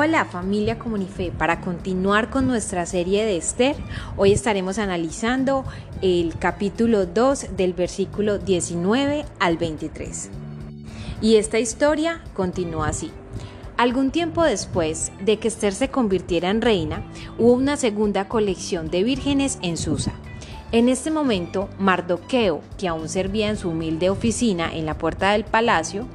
Hola familia Comunife, para continuar con nuestra serie de Esther, hoy estaremos analizando el capítulo 2 del versículo 19 al 23. Y esta historia continúa así. Algún tiempo después de que Esther se convirtiera en reina, hubo una segunda colección de vírgenes en Susa. En este momento, Mardoqueo, que aún servía en su humilde oficina en la puerta del palacio,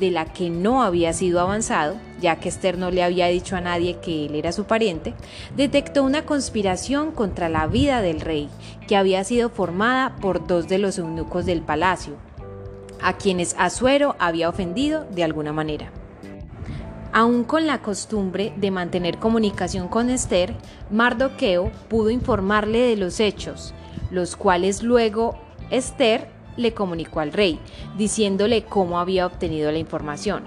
de la que no había sido avanzado, ya que Esther no le había dicho a nadie que él era su pariente, detectó una conspiración contra la vida del rey, que había sido formada por dos de los eunucos del palacio, a quienes Asuero había ofendido de alguna manera. Aún con la costumbre de mantener comunicación con Esther, Mardoqueo pudo informarle de los hechos, los cuales luego Esther le comunicó al rey, diciéndole cómo había obtenido la información.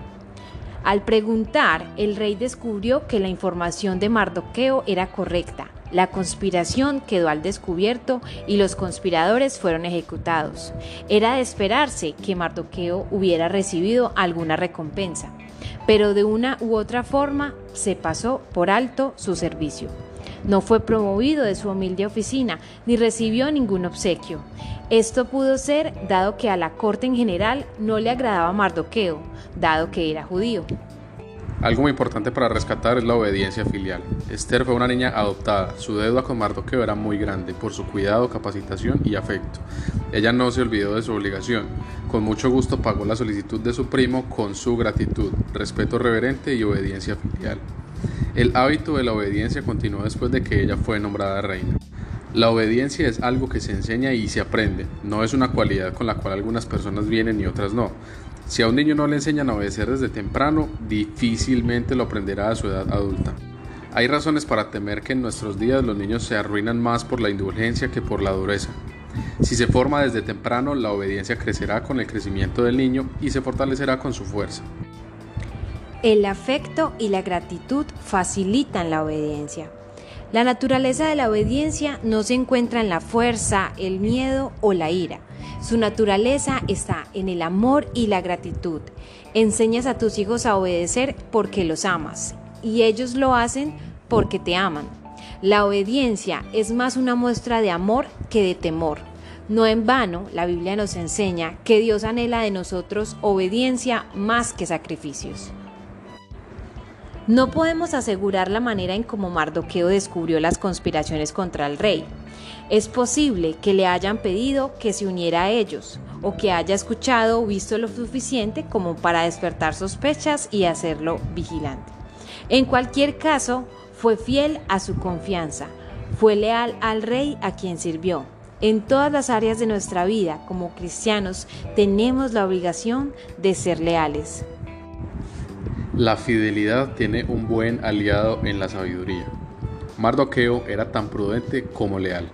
Al preguntar, el rey descubrió que la información de Mardoqueo era correcta. La conspiración quedó al descubierto y los conspiradores fueron ejecutados. Era de esperarse que Mardoqueo hubiera recibido alguna recompensa, pero de una u otra forma se pasó por alto su servicio. No fue promovido de su humilde oficina ni recibió ningún obsequio. Esto pudo ser dado que a la corte en general no le agradaba Mardoqueo, dado que era judío. Algo muy importante para rescatar es la obediencia filial. Esther fue una niña adoptada. Su deuda con Mardoqueo era muy grande por su cuidado, capacitación y afecto. Ella no se olvidó de su obligación. Con mucho gusto pagó la solicitud de su primo con su gratitud, respeto reverente y obediencia filial. El hábito de la obediencia continuó después de que ella fue nombrada reina. La obediencia es algo que se enseña y se aprende, no es una cualidad con la cual algunas personas vienen y otras no. Si a un niño no le enseñan a obedecer desde temprano, difícilmente lo aprenderá a su edad adulta. Hay razones para temer que en nuestros días los niños se arruinan más por la indulgencia que por la dureza. Si se forma desde temprano, la obediencia crecerá con el crecimiento del niño y se fortalecerá con su fuerza. El afecto y la gratitud facilitan la obediencia. La naturaleza de la obediencia no se encuentra en la fuerza, el miedo o la ira. Su naturaleza está en el amor y la gratitud. Enseñas a tus hijos a obedecer porque los amas y ellos lo hacen porque te aman. La obediencia es más una muestra de amor que de temor. No en vano, la Biblia nos enseña que Dios anhela de nosotros obediencia más que sacrificios. No podemos asegurar la manera en cómo Mardoqueo descubrió las conspiraciones contra el rey. Es posible que le hayan pedido que se uniera a ellos, o que haya escuchado o visto lo suficiente como para despertar sospechas y hacerlo vigilante. En cualquier caso, fue fiel a su confianza, fue leal al rey a quien sirvió. En todas las áreas de nuestra vida, como cristianos, tenemos la obligación de ser leales. La fidelidad tiene un buen aliado en la sabiduría. Mardoqueo era tan prudente como leal,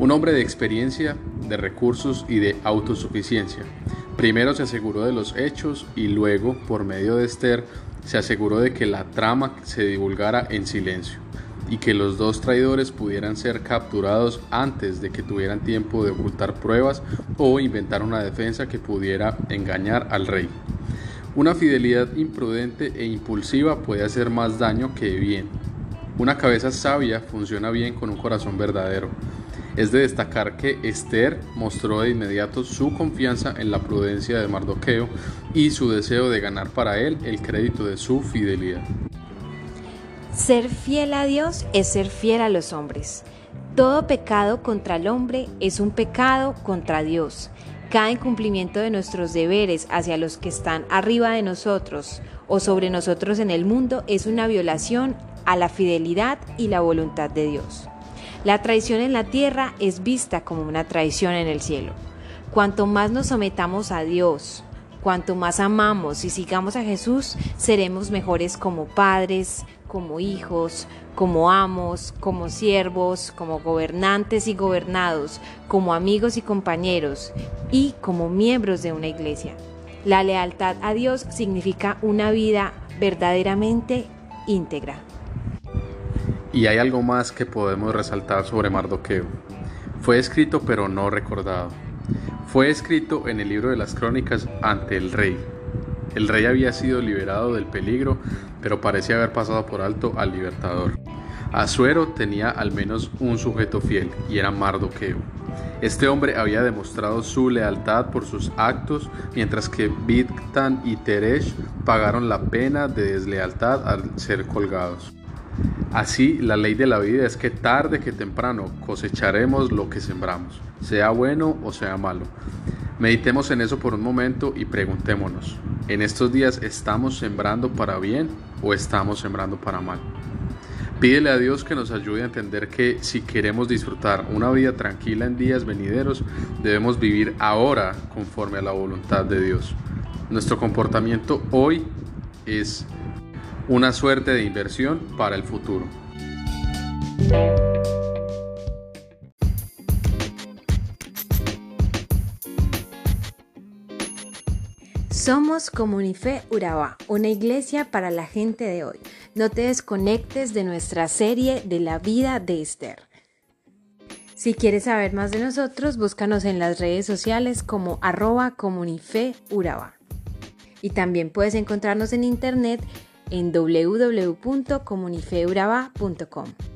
un hombre de experiencia, de recursos y de autosuficiencia. Primero se aseguró de los hechos y luego, por medio de Esther, se aseguró de que la trama se divulgara en silencio y que los dos traidores pudieran ser capturados antes de que tuvieran tiempo de ocultar pruebas o inventar una defensa que pudiera engañar al rey. Una fidelidad imprudente e impulsiva puede hacer más daño que bien. Una cabeza sabia funciona bien con un corazón verdadero. Es de destacar que Esther mostró de inmediato su confianza en la prudencia de Mardoqueo y su deseo de ganar para él el crédito de su fidelidad. Ser fiel a Dios es ser fiel a los hombres. Todo pecado contra el hombre es un pecado contra Dios. Cada incumplimiento de nuestros deberes hacia los que están arriba de nosotros o sobre nosotros en el mundo es una violación a la fidelidad y la voluntad de Dios. La traición en la tierra es vista como una traición en el cielo. Cuanto más nos sometamos a Dios, cuanto más amamos y sigamos a Jesús, seremos mejores como padres, como hijos, como amos, como siervos, como gobernantes y gobernados, como amigos y compañeros y como miembros de una iglesia. La lealtad a Dios significa una vida verdaderamente íntegra. Y hay algo más que podemos resaltar sobre Mardoqueo. Fue escrito pero no recordado. Fue escrito en el libro de las crónicas ante el rey. El rey había sido liberado del peligro, pero parecía haber pasado por alto al libertador. Asuero tenía al menos un sujeto fiel, y era Mardoqueo. Este hombre había demostrado su lealtad por sus actos, mientras que Bigtan y Teresh pagaron la pena de deslealtad al ser colgados. Así, la ley de la vida es que tarde que temprano cosecharemos lo que sembramos, sea bueno o sea malo. Meditemos en eso por un momento y preguntémonos, ¿en estos días estamos sembrando para bien o estamos sembrando para mal? Pídele a Dios que nos ayude a entender que si queremos disfrutar una vida tranquila en días venideros, debemos vivir ahora conforme a la voluntad de Dios. Nuestro comportamiento hoy es una suerte de inversión para el futuro. Somos Comunife Urabá, una iglesia para la gente de hoy. No te desconectes de nuestra serie de la vida de Esther. Si quieres saber más de nosotros, búscanos en las redes sociales como arroba comunife urabá. Y también puedes encontrarnos en internet en www.comunifeuraba.com.